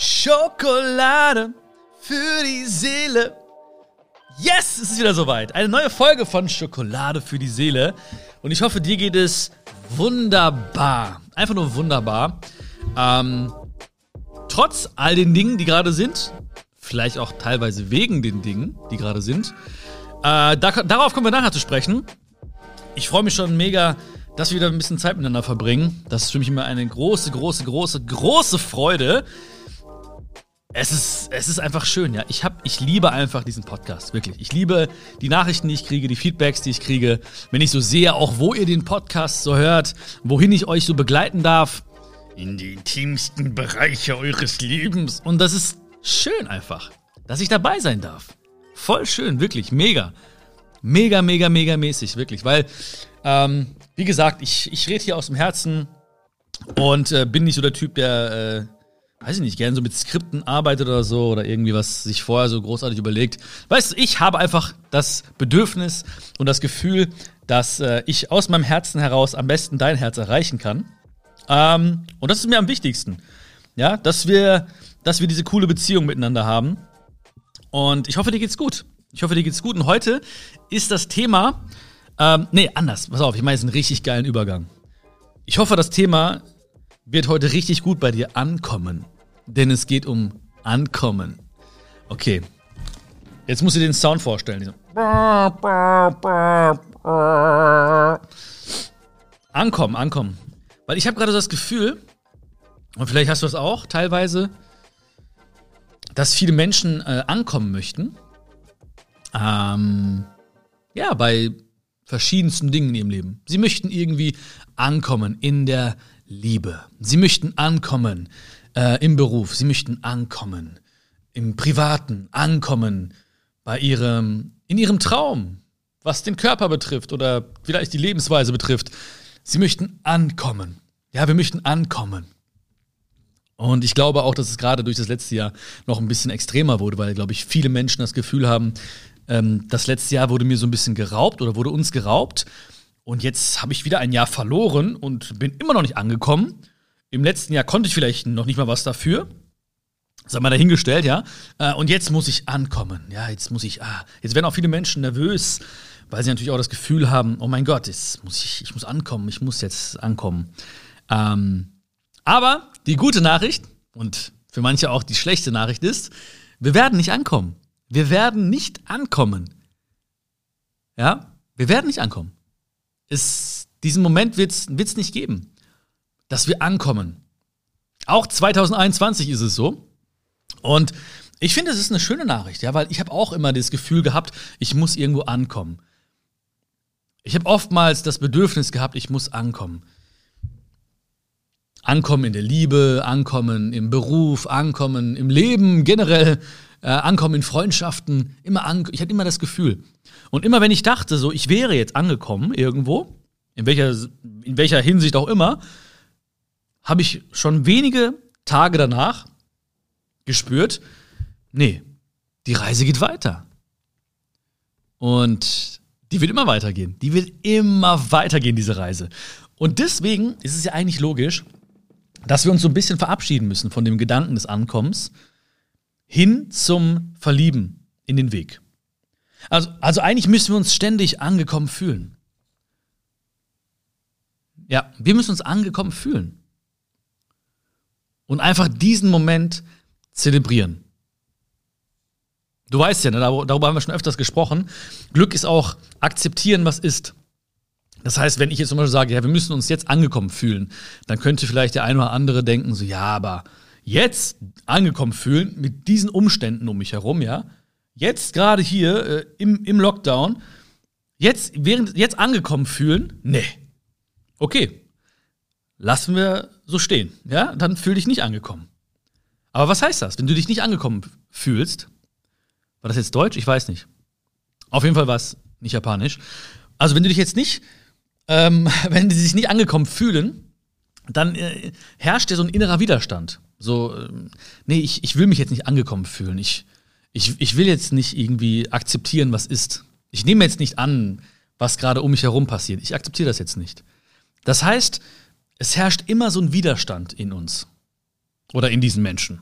Schokolade für die Seele. Yes, es ist wieder soweit. Eine neue Folge von Schokolade für die Seele. Und ich hoffe, dir geht es wunderbar. Einfach nur wunderbar. Ähm, trotz all den Dingen, die gerade sind, vielleicht auch teilweise wegen den Dingen, die gerade sind, äh, da, darauf kommen wir nachher zu sprechen. Ich freue mich schon mega, dass wir wieder ein bisschen Zeit miteinander verbringen. Das ist für mich immer eine große, große, große, große Freude. Es ist, es ist einfach schön, ja. Ich, hab, ich liebe einfach diesen Podcast, wirklich. Ich liebe die Nachrichten, die ich kriege, die Feedbacks, die ich kriege. Wenn ich so sehe, auch wo ihr den Podcast so hört, wohin ich euch so begleiten darf. In die intimsten Bereiche eures Lebens. Und das ist schön einfach, dass ich dabei sein darf. Voll schön, wirklich, mega. Mega, mega, mega mäßig, wirklich. Weil, ähm, wie gesagt, ich, ich rede hier aus dem Herzen und äh, bin nicht so der Typ, der, äh, weiß ich nicht, gerne so mit Skripten arbeitet oder so oder irgendwie was sich vorher so großartig überlegt. Weißt du, ich habe einfach das Bedürfnis und das Gefühl, dass äh, ich aus meinem Herzen heraus am besten dein Herz erreichen kann. Ähm, und das ist mir am wichtigsten. Ja, dass wir, dass wir diese coole Beziehung miteinander haben. Und ich hoffe, dir geht's gut. Ich hoffe, dir geht's gut. Und heute ist das Thema, ähm, nee, anders. Pass auf, ich meine jetzt einen richtig geilen Übergang. Ich hoffe, das Thema wird heute richtig gut bei dir ankommen. Denn es geht um Ankommen. Okay. Jetzt musst du dir den Sound vorstellen. Ankommen, ankommen. Weil ich habe gerade das Gefühl, und vielleicht hast du das auch teilweise, dass viele Menschen äh, ankommen möchten. Ähm, ja, bei verschiedensten Dingen in ihrem Leben. Sie möchten irgendwie ankommen in der Liebe. Sie möchten ankommen äh, im Beruf. Sie möchten ankommen im Privaten, ankommen bei ihrem, in ihrem Traum, was den Körper betrifft oder vielleicht die Lebensweise betrifft. Sie möchten ankommen. Ja, wir möchten ankommen. Und ich glaube auch, dass es gerade durch das letzte Jahr noch ein bisschen extremer wurde, weil, glaube ich, viele Menschen das Gefühl haben, ähm, das letzte Jahr wurde mir so ein bisschen geraubt oder wurde uns geraubt. Und jetzt habe ich wieder ein Jahr verloren und bin immer noch nicht angekommen. Im letzten Jahr konnte ich vielleicht noch nicht mal was dafür. Sei mal dahingestellt, ja. Äh, und jetzt muss ich ankommen. Ja, jetzt muss ich, ah, jetzt werden auch viele Menschen nervös, weil sie natürlich auch das Gefühl haben, oh mein Gott, jetzt muss ich, ich muss ankommen, ich muss jetzt ankommen. Ähm, aber die gute Nachricht und für manche auch die schlechte Nachricht ist, wir werden nicht ankommen. Wir werden nicht ankommen. Ja, wir werden nicht ankommen. Es, diesen Moment wird es nicht geben, dass wir ankommen. Auch 2021 ist es so. Und ich finde, es ist eine schöne Nachricht, ja, weil ich habe auch immer das Gefühl gehabt, ich muss irgendwo ankommen. Ich habe oftmals das Bedürfnis gehabt, ich muss ankommen. Ankommen in der Liebe, ankommen im Beruf, ankommen im Leben generell äh, ankommen in Freundschaften, immer an, ich hatte immer das Gefühl. Und immer wenn ich dachte, so, ich wäre jetzt angekommen irgendwo, in welcher, in welcher Hinsicht auch immer, habe ich schon wenige Tage danach gespürt, nee, die Reise geht weiter. Und die wird immer weitergehen. Die wird immer weitergehen, diese Reise. Und deswegen ist es ja eigentlich logisch, dass wir uns so ein bisschen verabschieden müssen von dem Gedanken des Ankommens hin zum Verlieben in den Weg. Also, also eigentlich müssen wir uns ständig angekommen fühlen. Ja, wir müssen uns angekommen fühlen. Und einfach diesen Moment zelebrieren. Du weißt ja, ne, darüber haben wir schon öfters gesprochen. Glück ist auch akzeptieren, was ist. Das heißt, wenn ich jetzt zum Beispiel sage, ja, wir müssen uns jetzt angekommen fühlen, dann könnte vielleicht der eine oder andere denken, so, ja, aber jetzt angekommen fühlen mit diesen Umständen um mich herum, ja, jetzt gerade hier äh, im, im Lockdown, jetzt, während, jetzt angekommen fühlen, nee. Okay, lassen wir so stehen, ja, dann fühl dich nicht angekommen. Aber was heißt das, wenn du dich nicht angekommen fühlst? War das jetzt Deutsch? Ich weiß nicht. Auf jeden Fall war es nicht japanisch. Also wenn du dich jetzt nicht, ähm, wenn die sich nicht angekommen fühlen, dann äh, herrscht ja so ein innerer Widerstand. So, äh, nee, ich, ich will mich jetzt nicht angekommen fühlen. Ich, ich, ich will jetzt nicht irgendwie akzeptieren, was ist. Ich nehme jetzt nicht an, was gerade um mich herum passiert. Ich akzeptiere das jetzt nicht. Das heißt, es herrscht immer so ein Widerstand in uns oder in diesen Menschen.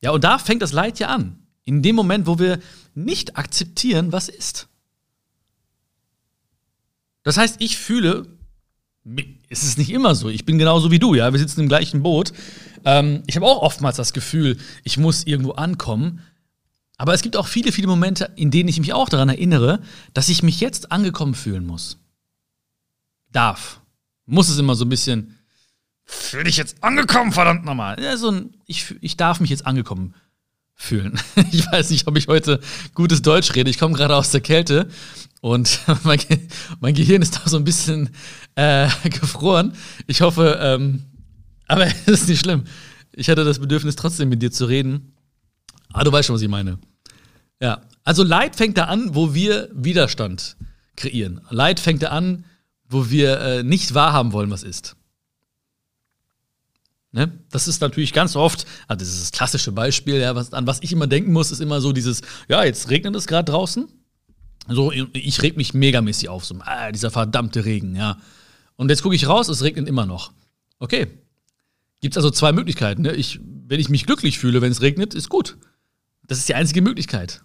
Ja, und da fängt das Leid ja an. In dem Moment, wo wir nicht akzeptieren, was ist. Das heißt, ich fühle, es ist nicht immer so. Ich bin genauso wie du, ja. Wir sitzen im gleichen Boot. Ähm, ich habe auch oftmals das Gefühl, ich muss irgendwo ankommen. Aber es gibt auch viele, viele Momente, in denen ich mich auch daran erinnere, dass ich mich jetzt angekommen fühlen muss. Darf. Muss es immer so ein bisschen. Fühl dich jetzt angekommen, verdammt nochmal. Ja, so ein, ich, ich darf mich jetzt angekommen fühlen. Ich weiß nicht, ob ich heute gutes Deutsch rede. Ich komme gerade aus der Kälte und mein, Ge mein, Gehirn ist da so ein bisschen äh, gefroren. Ich hoffe, ähm, aber es ist nicht schlimm. Ich hatte das Bedürfnis, trotzdem mit dir zu reden. Ah, du weißt schon, was ich meine. Ja. Also Leid fängt da an, wo wir Widerstand kreieren. Leid fängt da an, wo wir äh, nicht wahrhaben wollen, was ist. Ne? Das ist natürlich ganz oft, also das ist das klassische Beispiel, ja, was, an was ich immer denken muss, ist immer so dieses, ja, jetzt regnet es gerade draußen. So, ich reg mich megamäßig auf, so, ah, dieser verdammte Regen, ja. Und jetzt gucke ich raus, es regnet immer noch. Okay. Gibt es also zwei Möglichkeiten. Ne? Ich, wenn ich mich glücklich fühle, wenn es regnet, ist gut. Das ist die einzige Möglichkeit.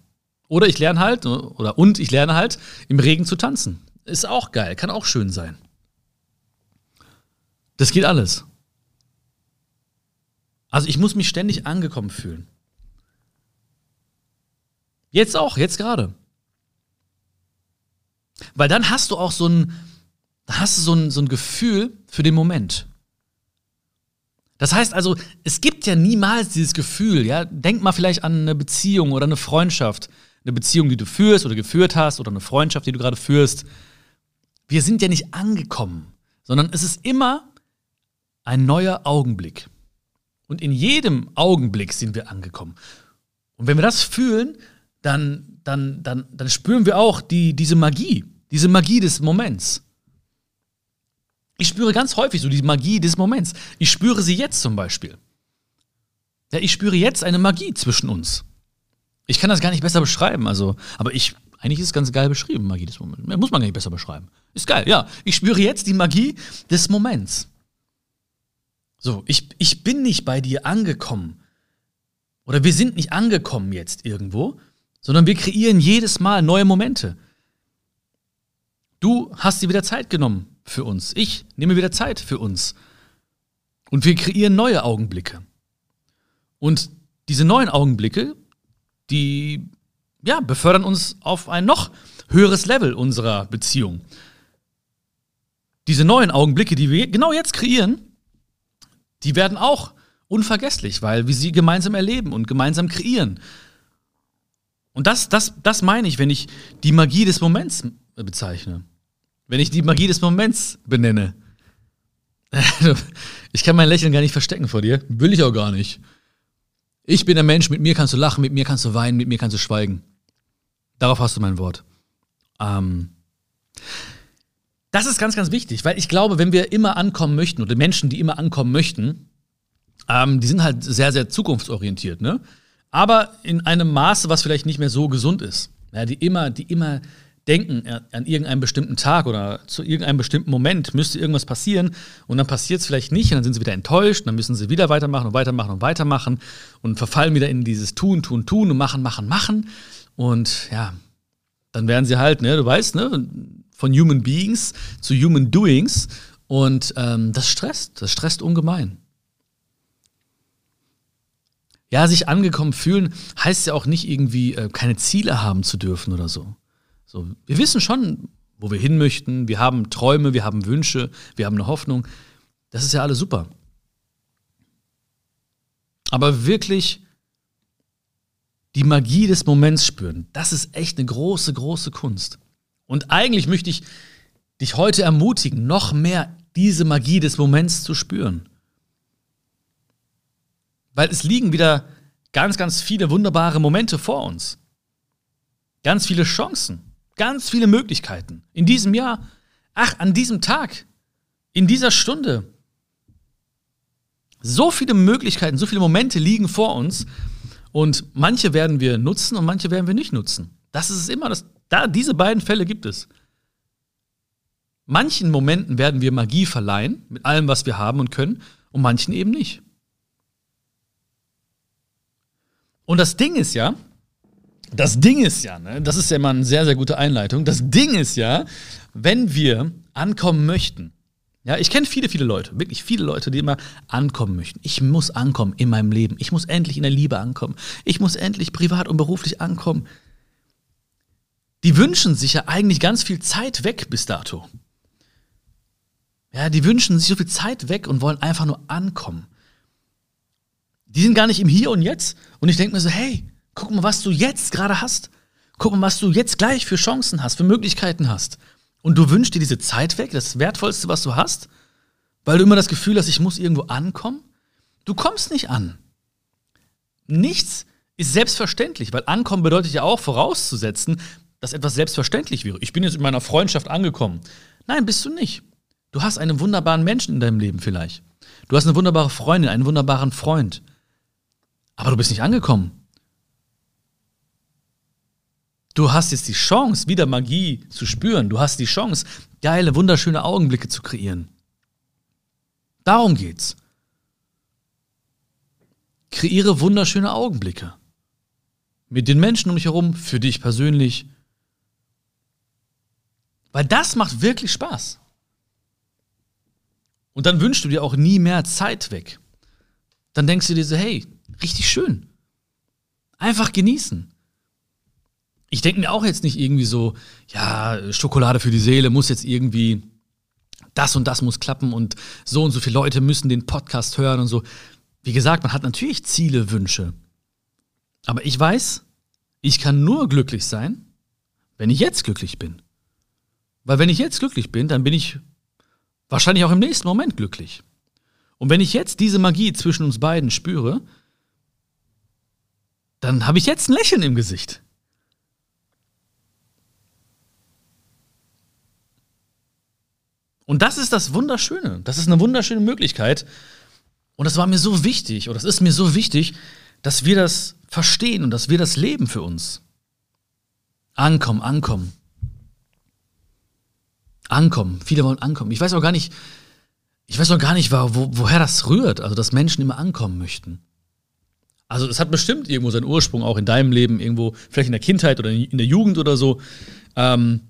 Oder ich lerne halt, oder und ich lerne halt, im Regen zu tanzen. Ist auch geil, kann auch schön sein. Das geht alles. Also ich muss mich ständig angekommen fühlen. Jetzt auch, jetzt gerade. Weil dann hast du auch so ein, hast du so ein, so ein Gefühl für den Moment. Das heißt also, es gibt ja niemals dieses Gefühl, ja, denk mal vielleicht an eine Beziehung oder eine Freundschaft, eine Beziehung, die du führst oder geführt hast oder eine Freundschaft, die du gerade führst. Wir sind ja nicht angekommen, sondern es ist immer ein neuer Augenblick. Und in jedem Augenblick sind wir angekommen. Und wenn wir das fühlen, dann, dann, dann, dann spüren wir auch die, diese Magie, diese Magie des Moments. Ich spüre ganz häufig so die Magie des Moments. Ich spüre sie jetzt zum Beispiel. Ja, ich spüre jetzt eine Magie zwischen uns. Ich kann das gar nicht besser beschreiben, also, aber ich, eigentlich ist es ganz geil beschrieben, Magie des Moments. Muss man gar nicht besser beschreiben. Ist geil, ja. Ich spüre jetzt die Magie des Moments. So, ich, ich bin nicht bei dir angekommen. Oder wir sind nicht angekommen jetzt irgendwo, sondern wir kreieren jedes Mal neue Momente. Du hast dir wieder Zeit genommen für uns. Ich nehme wieder Zeit für uns. Und wir kreieren neue Augenblicke. Und diese neuen Augenblicke, die ja, befördern uns auf ein noch höheres Level unserer Beziehung. Diese neuen Augenblicke, die wir genau jetzt kreieren, die werden auch unvergesslich, weil wir sie gemeinsam erleben und gemeinsam kreieren. Und das, das, das meine ich, wenn ich die Magie des Moments bezeichne. Wenn ich die Magie des Moments benenne. Ich kann mein Lächeln gar nicht verstecken vor dir. Will ich auch gar nicht. Ich bin der Mensch, mit mir kannst du lachen, mit mir kannst du weinen, mit mir kannst du schweigen. Darauf hast du mein Wort. Ähm, das ist ganz, ganz wichtig, weil ich glaube, wenn wir immer ankommen möchten oder Menschen, die immer ankommen möchten, ähm, die sind halt sehr, sehr zukunftsorientiert, ne? Aber in einem Maße, was vielleicht nicht mehr so gesund ist. Ja, die immer, die immer denken an irgendeinen bestimmten Tag oder zu irgendeinem bestimmten Moment müsste irgendwas passieren und dann passiert es vielleicht nicht und dann sind sie wieder enttäuscht und dann müssen sie wieder weitermachen und weitermachen und weitermachen und verfallen wieder in dieses Tun, Tun, Tun und machen, machen, machen und ja, dann werden sie halt, ne, du weißt, ne, von Human Beings zu Human Doings. Und ähm, das stresst, das stresst ungemein. Ja, sich angekommen fühlen heißt ja auch nicht irgendwie äh, keine Ziele haben zu dürfen oder so. so. Wir wissen schon, wo wir hin möchten. Wir haben Träume, wir haben Wünsche, wir haben eine Hoffnung. Das ist ja alles super. Aber wirklich die Magie des Moments spüren, das ist echt eine große, große Kunst. Und eigentlich möchte ich dich heute ermutigen, noch mehr diese Magie des Moments zu spüren. Weil es liegen wieder ganz, ganz viele wunderbare Momente vor uns. Ganz viele Chancen, ganz viele Möglichkeiten. In diesem Jahr, ach, an diesem Tag, in dieser Stunde. So viele Möglichkeiten, so viele Momente liegen vor uns und manche werden wir nutzen und manche werden wir nicht nutzen. Das ist immer das da, diese beiden Fälle gibt es. Manchen Momenten werden wir Magie verleihen, mit allem, was wir haben und können, und manchen eben nicht. Und das Ding ist ja, das Ding ist ja, ne, das ist ja immer eine sehr, sehr gute Einleitung. Das Ding ist ja, wenn wir ankommen möchten, ja, ich kenne viele, viele Leute, wirklich viele Leute, die immer ankommen möchten. Ich muss ankommen in meinem Leben. Ich muss endlich in der Liebe ankommen. Ich muss endlich privat und beruflich ankommen. Die wünschen sich ja eigentlich ganz viel Zeit weg bis dato. Ja, die wünschen sich so viel Zeit weg und wollen einfach nur ankommen. Die sind gar nicht im Hier und Jetzt. Und ich denke mir so, hey, guck mal, was du jetzt gerade hast. Guck mal, was du jetzt gleich für Chancen hast, für Möglichkeiten hast. Und du wünschst dir diese Zeit weg, das Wertvollste, was du hast, weil du immer das Gefühl hast, ich muss irgendwo ankommen. Du kommst nicht an. Nichts ist selbstverständlich, weil ankommen bedeutet ja auch vorauszusetzen, dass etwas selbstverständlich wäre. Ich bin jetzt in meiner Freundschaft angekommen. Nein, bist du nicht. Du hast einen wunderbaren Menschen in deinem Leben vielleicht. Du hast eine wunderbare Freundin, einen wunderbaren Freund. Aber du bist nicht angekommen. Du hast jetzt die Chance, wieder Magie zu spüren. Du hast die Chance, geile, wunderschöne Augenblicke zu kreieren. Darum geht's. Kreiere wunderschöne Augenblicke. Mit den Menschen um dich herum, für dich persönlich. Weil das macht wirklich Spaß. Und dann wünschst du dir auch nie mehr Zeit weg. Dann denkst du dir so, hey, richtig schön. Einfach genießen ich denke mir auch jetzt nicht irgendwie so, ja, Schokolade für die Seele muss jetzt irgendwie, das und das muss klappen und so und so viele Leute müssen den Podcast hören und so. Wie gesagt, man hat natürlich Ziele, Wünsche. Aber ich weiß, ich kann nur glücklich sein, wenn ich jetzt glücklich bin. Weil wenn ich jetzt glücklich bin, dann bin ich wahrscheinlich auch im nächsten Moment glücklich. Und wenn ich jetzt diese Magie zwischen uns beiden spüre, dann habe ich jetzt ein Lächeln im Gesicht. Und das ist das Wunderschöne. Das ist eine wunderschöne Möglichkeit. Und das war mir so wichtig, oder das ist mir so wichtig, dass wir das verstehen und dass wir das leben für uns. Ankommen, ankommen. Ankommen. Viele wollen ankommen. Ich weiß auch gar nicht, ich weiß auch gar nicht, wo, woher das rührt, also dass Menschen immer ankommen möchten. Also es hat bestimmt irgendwo seinen Ursprung auch in deinem Leben, irgendwo, vielleicht in der Kindheit oder in der Jugend oder so. Ähm,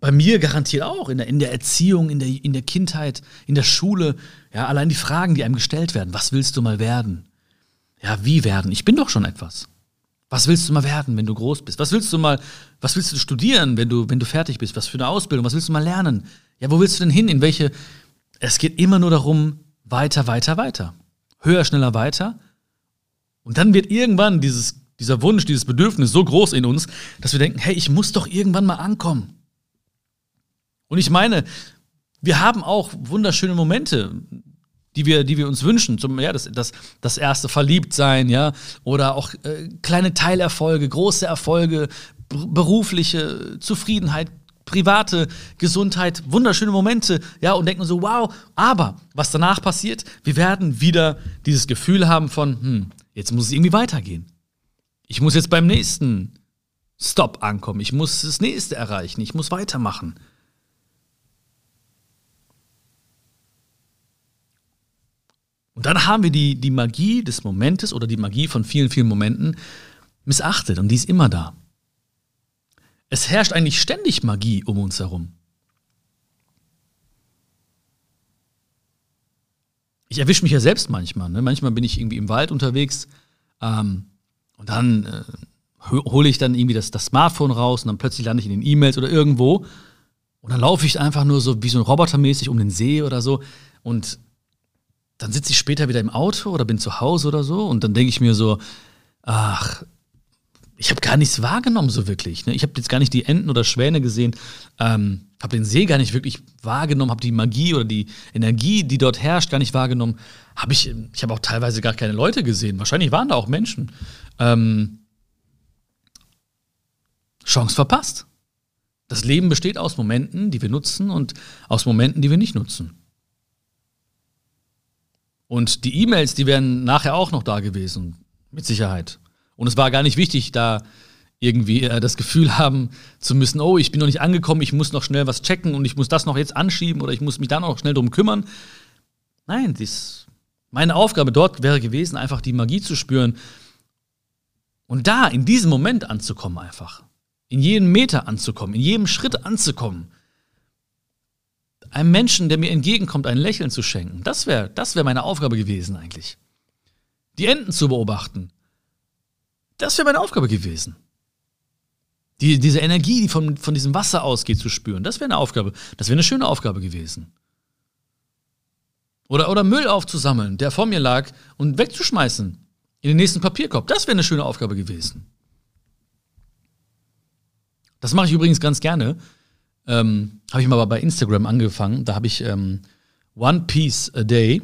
bei mir garantiert auch, in der, in der Erziehung, in der, in der Kindheit, in der Schule. Ja, allein die Fragen, die einem gestellt werden. Was willst du mal werden? Ja, wie werden? Ich bin doch schon etwas. Was willst du mal werden, wenn du groß bist? Was willst du mal, was willst du studieren, wenn du, wenn du fertig bist? Was für eine Ausbildung? Was willst du mal lernen? Ja, wo willst du denn hin? In welche? Es geht immer nur darum, weiter, weiter, weiter. Höher, schneller, weiter. Und dann wird irgendwann dieses, dieser Wunsch, dieses Bedürfnis so groß in uns, dass wir denken, hey, ich muss doch irgendwann mal ankommen. Und ich meine, wir haben auch wunderschöne Momente, die wir, die wir uns wünschen. Zum, ja, das, das, das erste Verliebtsein, ja, oder auch äh, kleine Teilerfolge, große Erfolge, berufliche Zufriedenheit, private Gesundheit, wunderschöne Momente, ja, und denken so, wow, aber was danach passiert, wir werden wieder dieses Gefühl haben von, hm, jetzt muss es irgendwie weitergehen. Ich muss jetzt beim nächsten Stop ankommen, ich muss das nächste erreichen, ich muss weitermachen. Und dann haben wir die, die Magie des Momentes oder die Magie von vielen, vielen Momenten missachtet und die ist immer da. Es herrscht eigentlich ständig Magie um uns herum. Ich erwische mich ja selbst manchmal. Ne? Manchmal bin ich irgendwie im Wald unterwegs ähm, und dann äh, hole ich dann irgendwie das, das Smartphone raus und dann plötzlich lande ich in den E-Mails oder irgendwo und dann laufe ich einfach nur so wie so ein Robotermäßig um den See oder so und dann sitze ich später wieder im Auto oder bin zu Hause oder so und dann denke ich mir so, ach, ich habe gar nichts wahrgenommen so wirklich. Ne? Ich habe jetzt gar nicht die Enten oder Schwäne gesehen, ähm, habe den See gar nicht wirklich wahrgenommen, habe die Magie oder die Energie, die dort herrscht, gar nicht wahrgenommen. Hab ich ich habe auch teilweise gar keine Leute gesehen. Wahrscheinlich waren da auch Menschen. Ähm, Chance verpasst. Das Leben besteht aus Momenten, die wir nutzen und aus Momenten, die wir nicht nutzen. Und die E-Mails, die wären nachher auch noch da gewesen, mit Sicherheit. Und es war gar nicht wichtig, da irgendwie äh, das Gefühl haben zu müssen, oh, ich bin noch nicht angekommen, ich muss noch schnell was checken und ich muss das noch jetzt anschieben oder ich muss mich da noch schnell drum kümmern. Nein, dies, Meine Aufgabe dort wäre gewesen, einfach die Magie zu spüren und da in diesem Moment anzukommen einfach. In jedem Meter anzukommen, in jedem Schritt anzukommen. Einem Menschen, der mir entgegenkommt, ein Lächeln zu schenken. Das wäre das wär meine Aufgabe gewesen eigentlich. Die Enten zu beobachten. Das wäre meine Aufgabe gewesen. Die, diese Energie, die von, von diesem Wasser ausgeht, zu spüren, das wäre eine Aufgabe. Das wäre eine schöne Aufgabe gewesen. Oder, oder Müll aufzusammeln, der vor mir lag, und wegzuschmeißen in den nächsten Papierkorb. Das wäre eine schöne Aufgabe gewesen. Das mache ich übrigens ganz gerne. Ähm, habe ich mal bei Instagram angefangen. Da habe ich ähm, One Piece a Day.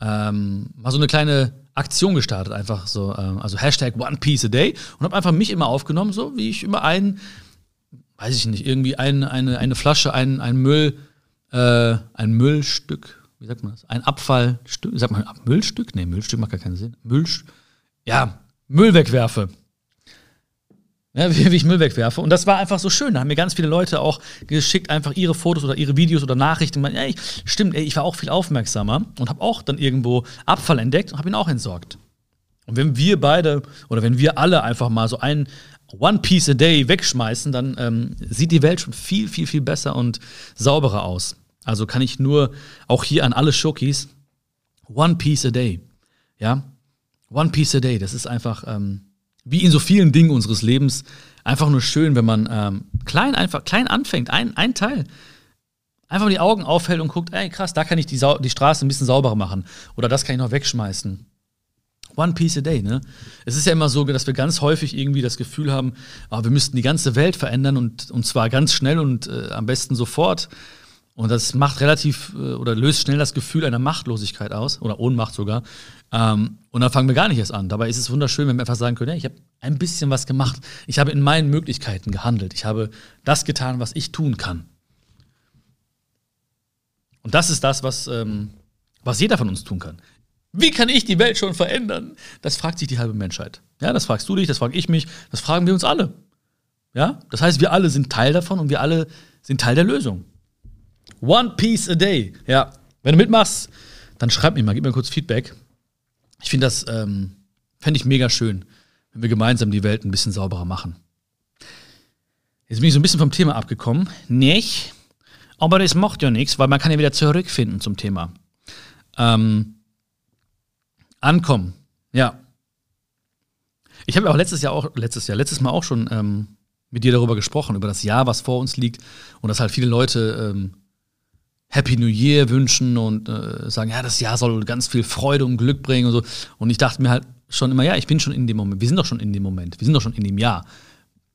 Ähm, mal so eine kleine Aktion gestartet, einfach so, äh, also Hashtag One Piece a Day und habe einfach mich immer aufgenommen, so wie ich immer ein, weiß ich nicht, irgendwie ein, eine, eine Flasche, ein, ein Müll, äh, ein Müllstück, wie sagt man das? Ein Abfallstück, sagt man Müllstück? Nee, Müllstück macht gar keinen Sinn. Müll, ja, Müll wegwerfe. Ja, wie, wie, ich Müll wegwerfe. Und das war einfach so schön. Da haben mir ganz viele Leute auch geschickt, einfach ihre Fotos oder ihre Videos oder Nachrichten. Ey, stimmt, ey, ich war auch viel aufmerksamer und habe auch dann irgendwo Abfall entdeckt und habe ihn auch entsorgt. Und wenn wir beide oder wenn wir alle einfach mal so ein One Piece a Day wegschmeißen, dann ähm, sieht die Welt schon viel, viel, viel besser und sauberer aus. Also kann ich nur auch hier an alle Schokis One Piece a Day. Ja, One Piece a Day. Das ist einfach ähm, wie in so vielen Dingen unseres Lebens, einfach nur schön, wenn man ähm, klein einfach klein anfängt, ein, ein Teil. Einfach die Augen aufhält und guckt, ey krass, da kann ich die, Sau die Straße ein bisschen sauberer machen. Oder das kann ich noch wegschmeißen. One Piece a Day, ne? Es ist ja immer so, dass wir ganz häufig irgendwie das Gefühl haben, oh, wir müssten die ganze Welt verändern und, und zwar ganz schnell und äh, am besten sofort. Und das macht relativ äh, oder löst schnell das Gefühl einer Machtlosigkeit aus oder Ohnmacht sogar. Ähm, und dann fangen wir gar nicht erst an. Dabei ist es wunderschön, wenn wir einfach sagen können, ja, ich habe ein bisschen was gemacht. Ich habe in meinen Möglichkeiten gehandelt. Ich habe das getan, was ich tun kann. Und das ist das, was, ähm, was jeder von uns tun kann. Wie kann ich die Welt schon verändern? Das fragt sich die halbe Menschheit. Ja, das fragst du dich, das frage ich mich, das fragen wir uns alle. Ja, das heißt, wir alle sind Teil davon und wir alle sind Teil der Lösung. One Piece a Day. Ja, wenn du mitmachst, dann schreib mir mal, gib mir kurz Feedback. Ich finde das, ähm, fände ich mega schön, wenn wir gemeinsam die Welt ein bisschen sauberer machen. Jetzt bin ich so ein bisschen vom Thema abgekommen. Nicht. Aber das macht ja nichts, weil man kann ja wieder zurückfinden zum Thema. Ähm, ankommen. Ja. Ich habe ja auch letztes Jahr auch, letztes Jahr, letztes Mal auch schon ähm, mit dir darüber gesprochen, über das Jahr, was vor uns liegt. Und dass halt viele Leute ähm, Happy New Year wünschen und äh, sagen, ja, das Jahr soll ganz viel Freude und Glück bringen und so. Und ich dachte mir halt schon immer, ja, ich bin schon in dem Moment. Wir sind doch schon in dem Moment. Wir sind doch schon in dem Jahr.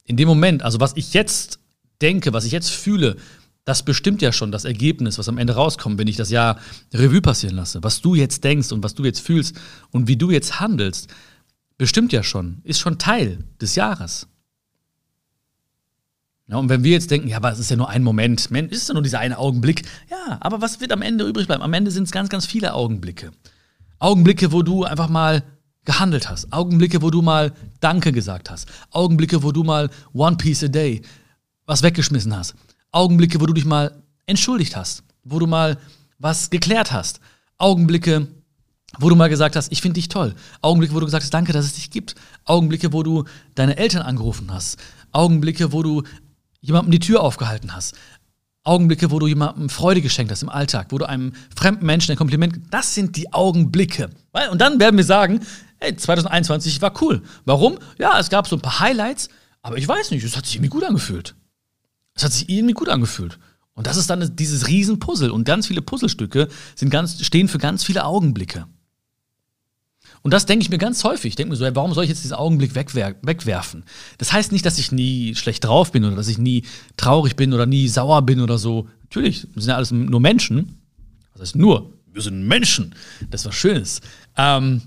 In dem Moment, also was ich jetzt denke, was ich jetzt fühle, das bestimmt ja schon das Ergebnis, was am Ende rauskommt, wenn ich das Jahr Revue passieren lasse. Was du jetzt denkst und was du jetzt fühlst und wie du jetzt handelst, bestimmt ja schon, ist schon Teil des Jahres. Ja, und wenn wir jetzt denken, ja, aber es ist ja nur ein Moment, es ist ja nur dieser eine Augenblick. Ja, aber was wird am Ende übrig bleiben? Am Ende sind es ganz, ganz viele Augenblicke. Augenblicke, wo du einfach mal gehandelt hast. Augenblicke, wo du mal Danke gesagt hast. Augenblicke, wo du mal One Piece a Day was weggeschmissen hast. Augenblicke, wo du dich mal entschuldigt hast. Wo du mal was geklärt hast. Augenblicke, wo du mal gesagt hast, ich finde dich toll. Augenblicke, wo du gesagt hast, danke, dass es dich gibt. Augenblicke, wo du deine Eltern angerufen hast. Augenblicke, wo du jemandem die Tür aufgehalten hast. Augenblicke, wo du jemandem Freude geschenkt hast im Alltag, wo du einem fremden Menschen ein Kompliment, das sind die Augenblicke. Und dann werden wir sagen, hey, 2021 war cool. Warum? Ja, es gab so ein paar Highlights, aber ich weiß nicht, es hat sich irgendwie gut angefühlt. Es hat sich irgendwie gut angefühlt. Und das ist dann dieses Riesenpuzzle. Und ganz viele Puzzlestücke sind ganz, stehen für ganz viele Augenblicke. Und das denke ich mir ganz häufig. Ich denke mir so, warum soll ich jetzt diesen Augenblick wegwer wegwerfen? Das heißt nicht, dass ich nie schlecht drauf bin oder dass ich nie traurig bin oder nie sauer bin oder so. Natürlich, wir sind ja alles nur Menschen. Was heißt nur? Wir sind Menschen. Das ist was Schönes. Ähm,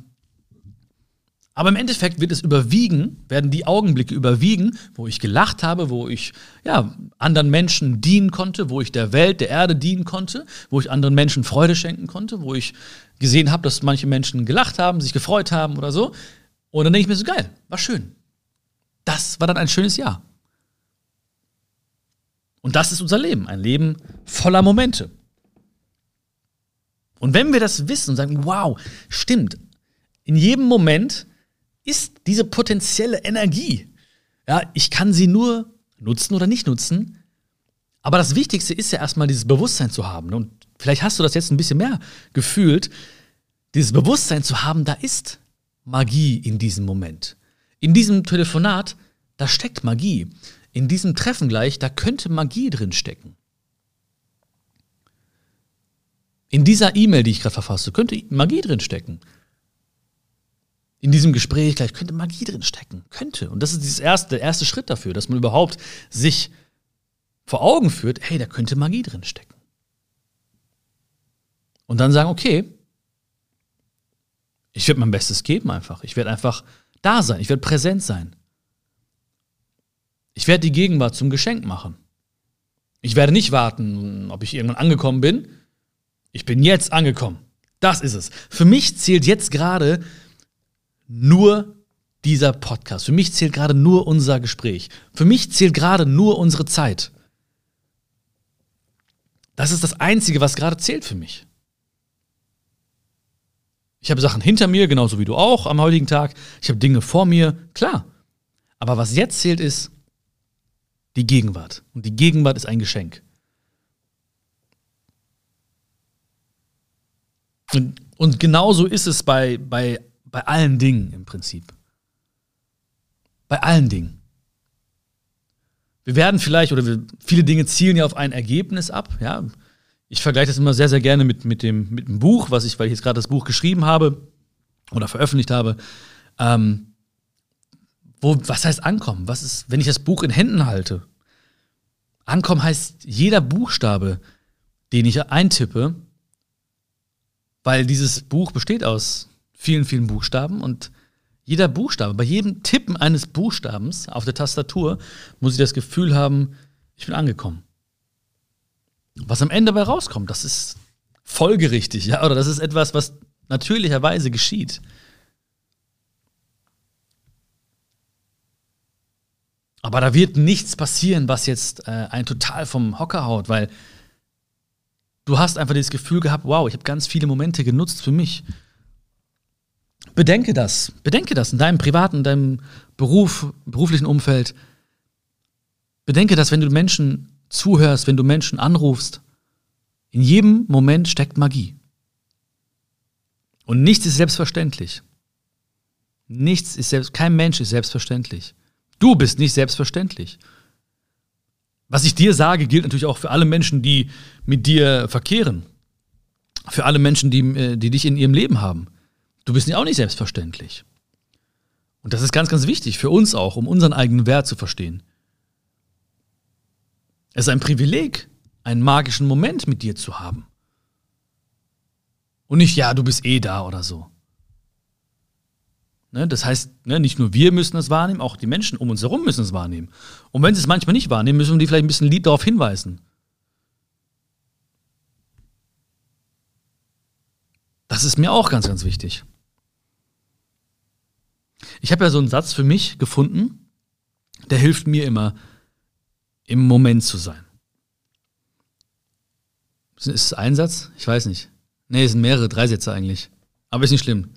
aber im Endeffekt wird es überwiegen, werden die Augenblicke überwiegen, wo ich gelacht habe, wo ich ja, anderen Menschen dienen konnte, wo ich der Welt, der Erde dienen konnte, wo ich anderen Menschen Freude schenken konnte, wo ich gesehen habe, dass manche Menschen gelacht haben, sich gefreut haben oder so. Und dann denke ich mir so, geil, war schön. Das war dann ein schönes Jahr. Und das ist unser Leben, ein Leben voller Momente. Und wenn wir das wissen und sagen, wow, stimmt, in jedem Moment ist diese potenzielle Energie. Ja, ich kann sie nur nutzen oder nicht nutzen. Aber das Wichtigste ist ja erstmal dieses Bewusstsein zu haben. Und vielleicht hast du das jetzt ein bisschen mehr gefühlt, dieses Bewusstsein zu haben, da ist Magie in diesem Moment. In diesem Telefonat, da steckt Magie. In diesem Treffen gleich, da könnte Magie drin stecken. In dieser E-Mail, die ich gerade verfasse, könnte Magie drin stecken. In diesem Gespräch gleich könnte Magie drin stecken. Könnte. Und das ist dieses erste, der erste Schritt dafür, dass man überhaupt sich vor Augen führt, hey, da könnte Magie drin stecken. Und dann sagen, okay, ich werde mein Bestes geben einfach. Ich werde einfach da sein. Ich werde präsent sein. Ich werde die Gegenwart zum Geschenk machen. Ich werde nicht warten, ob ich irgendwann angekommen bin. Ich bin jetzt angekommen. Das ist es. Für mich zählt jetzt gerade nur dieser Podcast. Für mich zählt gerade nur unser Gespräch. Für mich zählt gerade nur unsere Zeit. Das ist das Einzige, was gerade zählt für mich. Ich habe Sachen hinter mir, genauso wie du auch am heutigen Tag. Ich habe Dinge vor mir, klar. Aber was jetzt zählt, ist die Gegenwart. Und die Gegenwart ist ein Geschenk. Und, und genauso ist es bei, bei, bei allen Dingen im Prinzip. Bei allen Dingen. Wir werden vielleicht, oder wir, viele Dinge zielen ja auf ein Ergebnis ab, ja. Ich vergleiche das immer sehr, sehr gerne mit, mit, dem, mit dem Buch, was ich, weil ich jetzt gerade das Buch geschrieben habe oder veröffentlicht habe. Ähm, wo, was heißt ankommen? Was ist, wenn ich das Buch in Händen halte? Ankommen heißt jeder Buchstabe, den ich eintippe, weil dieses Buch besteht aus vielen, vielen Buchstaben und jeder Buchstabe, bei jedem Tippen eines Buchstabens auf der Tastatur muss ich das Gefühl haben, ich bin angekommen. Was am Ende dabei rauskommt, das ist folgerichtig, ja, oder das ist etwas, was natürlicherweise geschieht. Aber da wird nichts passieren, was jetzt äh, einen total vom Hocker haut, weil du hast einfach dieses Gefühl gehabt, wow, ich habe ganz viele Momente genutzt für mich. Bedenke das, bedenke das in deinem privaten, in deinem Beruf, beruflichen Umfeld. Bedenke das, wenn du Menschen zuhörst, wenn du Menschen anrufst. In jedem Moment steckt Magie. Und nichts ist selbstverständlich. Nichts ist selbst, kein Mensch ist selbstverständlich. Du bist nicht selbstverständlich. Was ich dir sage, gilt natürlich auch für alle Menschen, die mit dir verkehren. Für alle Menschen, die, äh, die dich in ihrem Leben haben. Du bist auch nicht selbstverständlich. Und das ist ganz, ganz wichtig für uns auch, um unseren eigenen Wert zu verstehen. Es ist ein Privileg, einen magischen Moment mit dir zu haben. Und nicht, ja, du bist eh da oder so. Ne, das heißt, ne, nicht nur wir müssen es wahrnehmen, auch die Menschen um uns herum müssen es wahrnehmen. Und wenn sie es manchmal nicht wahrnehmen, müssen wir die vielleicht ein bisschen lieb darauf hinweisen. Das ist mir auch ganz, ganz wichtig. Ich habe ja so einen Satz für mich gefunden, der hilft mir immer, im Moment zu sein. Ist es ein Satz? Ich weiß nicht. Nee, es sind mehrere, drei Sätze eigentlich. Aber ist nicht schlimm.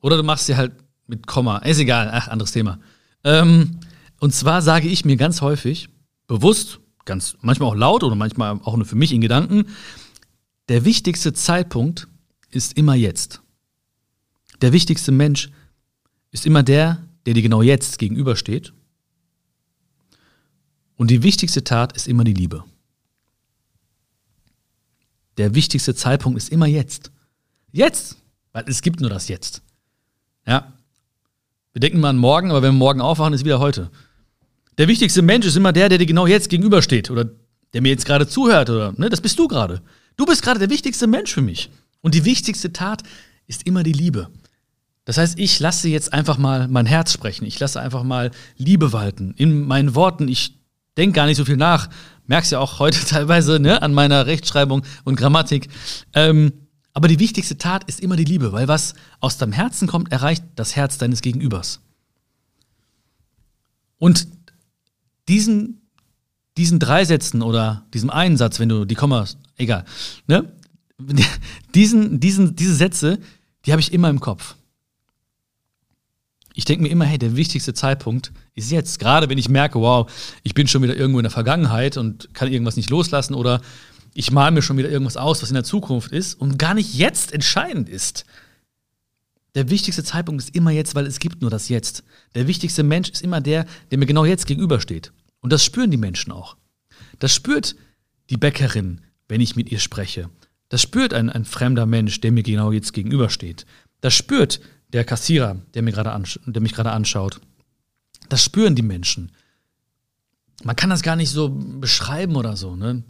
Oder du machst sie halt mit Komma. Ist egal, ach, anderes Thema. Ähm, und zwar sage ich mir ganz häufig, bewusst, ganz, manchmal auch laut oder manchmal auch nur für mich in Gedanken, der wichtigste Zeitpunkt ist immer jetzt. Der wichtigste Mensch ist immer der, der dir genau jetzt gegenübersteht. Und die wichtigste Tat ist immer die Liebe. Der wichtigste Zeitpunkt ist immer jetzt. Jetzt, weil es gibt nur das Jetzt. Ja. Wir denken mal an morgen, aber wenn wir morgen aufwachen, ist wieder heute. Der wichtigste Mensch ist immer der, der dir genau jetzt gegenübersteht oder der mir jetzt gerade zuhört oder, ne, das bist du gerade. Du bist gerade der wichtigste Mensch für mich. Und die wichtigste Tat ist immer die Liebe. Das heißt, ich lasse jetzt einfach mal mein Herz sprechen. Ich lasse einfach mal Liebe walten. In meinen Worten, ich denke gar nicht so viel nach. Merkst ja auch heute teilweise ne, an meiner Rechtschreibung und Grammatik. Ähm, aber die wichtigste Tat ist immer die Liebe, weil was aus deinem Herzen kommt, erreicht das Herz deines Gegenübers. Und diesen, diesen drei Sätzen oder diesem einen Satz, wenn du die Kommas, egal, ne? diesen, diesen, diese Sätze, die habe ich immer im Kopf. Ich denke mir immer, hey, der wichtigste Zeitpunkt ist jetzt. Gerade wenn ich merke, wow, ich bin schon wieder irgendwo in der Vergangenheit und kann irgendwas nicht loslassen oder ich male mir schon wieder irgendwas aus, was in der Zukunft ist und gar nicht jetzt entscheidend ist. Der wichtigste Zeitpunkt ist immer jetzt, weil es gibt nur das Jetzt. Der wichtigste Mensch ist immer der, der mir genau jetzt gegenübersteht. Und das spüren die Menschen auch. Das spürt die Bäckerin, wenn ich mit ihr spreche. Das spürt ein, ein fremder Mensch, der mir genau jetzt gegenübersteht. Das spürt der Kassierer, der, mir der mich gerade anschaut. Das spüren die Menschen. Man kann das gar nicht so beschreiben oder so. Ne?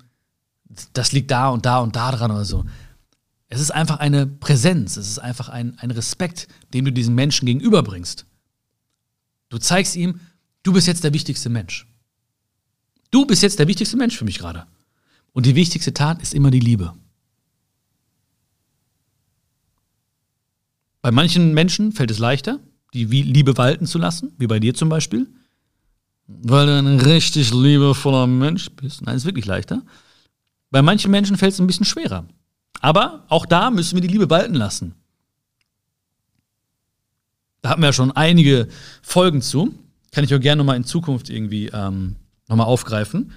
Das liegt da und da und da dran oder so. Es ist einfach eine Präsenz, es ist einfach ein, ein Respekt, den du diesem Menschen gegenüberbringst. Du zeigst ihm, du bist jetzt der wichtigste Mensch. Du bist jetzt der wichtigste Mensch für mich gerade. Und die wichtigste Tat ist immer die Liebe. Bei manchen Menschen fällt es leichter, die Liebe walten zu lassen, wie bei dir zum Beispiel, weil du ein richtig liebevoller Mensch bist. Nein, ist wirklich leichter. Bei manchen Menschen fällt es ein bisschen schwerer. Aber auch da müssen wir die Liebe walten lassen. Da hatten wir ja schon einige Folgen zu. Kann ich auch gerne nochmal in Zukunft irgendwie ähm, nochmal aufgreifen.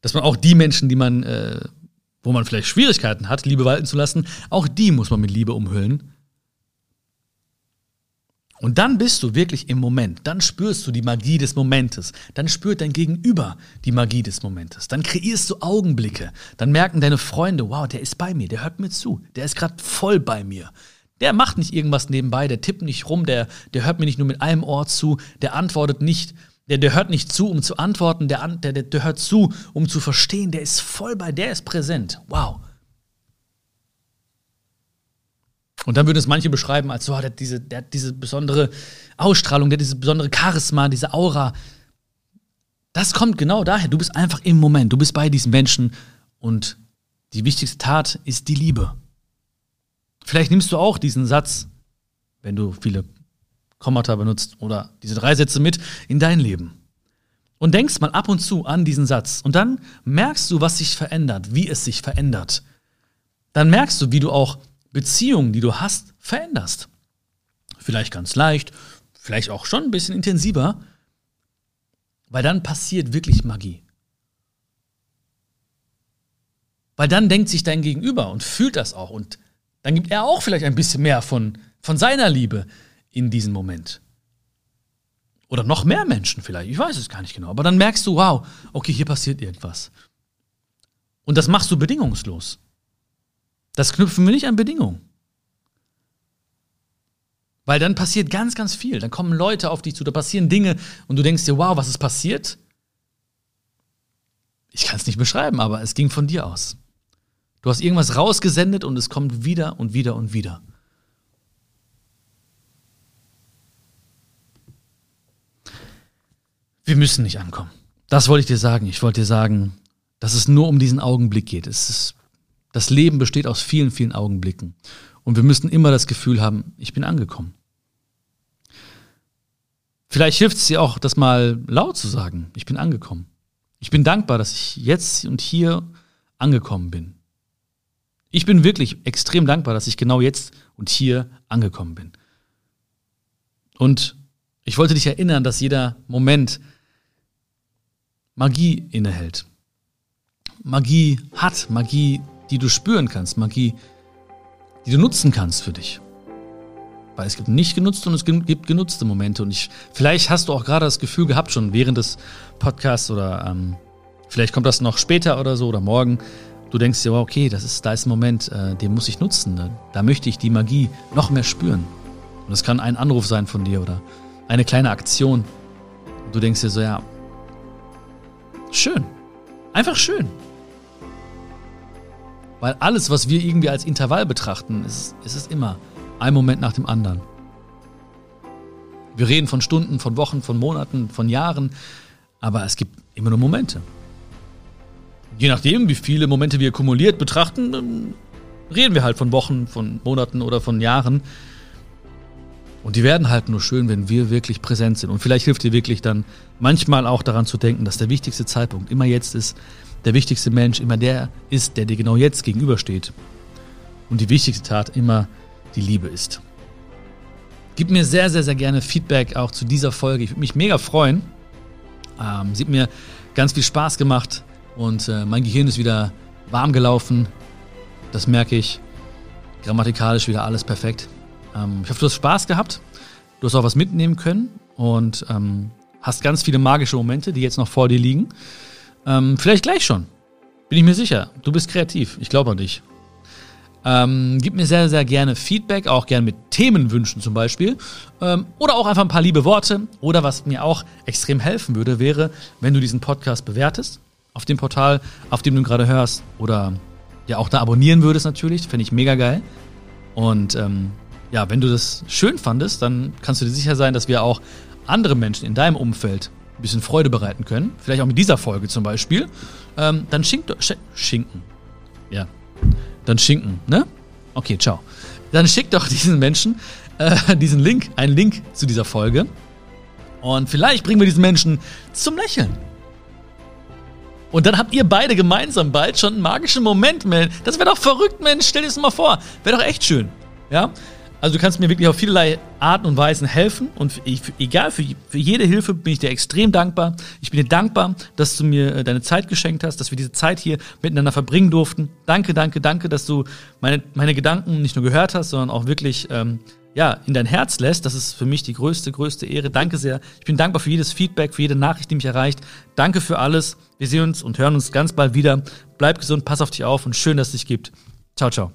Dass man auch die Menschen, die man, äh, wo man vielleicht Schwierigkeiten hat, Liebe walten zu lassen, auch die muss man mit Liebe umhüllen. Und dann bist du wirklich im Moment. Dann spürst du die Magie des Momentes. Dann spürt dein Gegenüber die Magie des Momentes. Dann kreierst du Augenblicke. Dann merken deine Freunde, wow, der ist bei mir, der hört mir zu. Der ist gerade voll bei mir. Der macht nicht irgendwas nebenbei, der tippt nicht rum, der, der hört mir nicht nur mit einem Ohr zu, der antwortet nicht, der, der hört nicht zu, um zu antworten, der, der, der hört zu, um zu verstehen, der ist voll bei, der ist präsent. Wow. Und dann würden es manche beschreiben als so, der hat diese, der hat diese besondere Ausstrahlung, der hat diese besondere Charisma, diese Aura. Das kommt genau daher. Du bist einfach im Moment, du bist bei diesen Menschen und die wichtigste Tat ist die Liebe. Vielleicht nimmst du auch diesen Satz, wenn du viele Kommata benutzt oder diese drei Sätze mit in dein Leben. Und denkst mal ab und zu an diesen Satz. Und dann merkst du, was sich verändert, wie es sich verändert. Dann merkst du, wie du auch Beziehungen, die du hast, veränderst. Vielleicht ganz leicht, vielleicht auch schon ein bisschen intensiver, weil dann passiert wirklich Magie. Weil dann denkt sich dein Gegenüber und fühlt das auch und dann gibt er auch vielleicht ein bisschen mehr von, von seiner Liebe in diesem Moment. Oder noch mehr Menschen vielleicht, ich weiß es gar nicht genau. Aber dann merkst du, wow, okay, hier passiert irgendwas. Und das machst du bedingungslos. Das knüpfen wir nicht an Bedingungen. Weil dann passiert ganz, ganz viel. Dann kommen Leute auf dich zu, da passieren Dinge und du denkst dir, wow, was ist passiert? Ich kann es nicht beschreiben, aber es ging von dir aus. Du hast irgendwas rausgesendet und es kommt wieder und wieder und wieder. Wir müssen nicht ankommen. Das wollte ich dir sagen. Ich wollte dir sagen, dass es nur um diesen Augenblick geht. Es ist das Leben besteht aus vielen, vielen Augenblicken. Und wir müssen immer das Gefühl haben, ich bin angekommen. Vielleicht hilft es dir auch, das mal laut zu sagen, ich bin angekommen. Ich bin dankbar, dass ich jetzt und hier angekommen bin. Ich bin wirklich extrem dankbar, dass ich genau jetzt und hier angekommen bin. Und ich wollte dich erinnern, dass jeder Moment Magie innehält. Magie hat, Magie die du spüren kannst, Magie, die du nutzen kannst für dich. Weil es gibt nicht genutzte und es gibt genutzte Momente. Und ich, vielleicht hast du auch gerade das Gefühl gehabt, schon während des Podcasts oder ähm, vielleicht kommt das noch später oder so oder morgen. Du denkst dir, okay, das ist, da ist ein Moment, äh, den muss ich nutzen. Ne? Da möchte ich die Magie noch mehr spüren. Und es kann ein Anruf sein von dir oder eine kleine Aktion. Und du denkst dir so, ja, schön. Einfach schön. Weil alles, was wir irgendwie als Intervall betrachten, ist, ist es immer ein Moment nach dem anderen. Wir reden von Stunden, von Wochen, von Monaten, von Jahren, aber es gibt immer nur Momente. Je nachdem, wie viele Momente wir kumuliert betrachten, reden wir halt von Wochen, von Monaten oder von Jahren. Und die werden halt nur schön, wenn wir wirklich präsent sind. Und vielleicht hilft dir wirklich dann manchmal auch daran zu denken, dass der wichtigste Zeitpunkt immer jetzt ist, der wichtigste Mensch immer der ist, der dir genau jetzt gegenübersteht. und die wichtigste Tat immer die Liebe ist. Gib mir sehr, sehr, sehr gerne Feedback auch zu dieser Folge. Ich würde mich mega freuen. Ähm, sie hat mir ganz viel Spaß gemacht und äh, mein Gehirn ist wieder warm gelaufen. Das merke ich. Grammatikalisch wieder alles perfekt. Ähm, ich hoffe, du hast Spaß gehabt. Du hast auch was mitnehmen können und ähm, hast ganz viele magische Momente, die jetzt noch vor dir liegen. Ähm, vielleicht gleich schon. Bin ich mir sicher. Du bist kreativ. Ich glaube an dich. Ähm, gib mir sehr, sehr gerne Feedback, auch gerne mit Themenwünschen zum Beispiel. Ähm, oder auch einfach ein paar liebe Worte. Oder was mir auch extrem helfen würde, wäre, wenn du diesen Podcast bewertest. Auf dem Portal, auf dem du gerade hörst. Oder ja auch da abonnieren würdest natürlich. Fände ich mega geil. Und ähm, ja, wenn du das schön fandest, dann kannst du dir sicher sein, dass wir auch andere Menschen in deinem Umfeld ein bisschen Freude bereiten können. Vielleicht auch mit dieser Folge zum Beispiel. Ähm, dann schink, sch Schinken. Ja, dann Schinken, ne? Okay, ciao. Dann schick doch diesen Menschen äh, diesen Link, einen Link zu dieser Folge. Und vielleicht bringen wir diesen Menschen zum Lächeln. Und dann habt ihr beide gemeinsam bald schon einen magischen Moment, man. Das wäre doch verrückt, Mensch. Stell dir das mal vor. Wäre doch echt schön. Ja? Also du kannst mir wirklich auf vielerlei Arten und Weisen helfen und für, egal, für, für jede Hilfe bin ich dir extrem dankbar. Ich bin dir dankbar, dass du mir äh, deine Zeit geschenkt hast, dass wir diese Zeit hier miteinander verbringen durften. Danke, danke, danke, dass du meine, meine Gedanken nicht nur gehört hast, sondern auch wirklich ähm, ja, in dein Herz lässt. Das ist für mich die größte, größte Ehre. Danke sehr. Ich bin dankbar für jedes Feedback, für jede Nachricht, die mich erreicht. Danke für alles. Wir sehen uns und hören uns ganz bald wieder. Bleib gesund, pass auf dich auf und schön, dass es dich gibt. Ciao, ciao.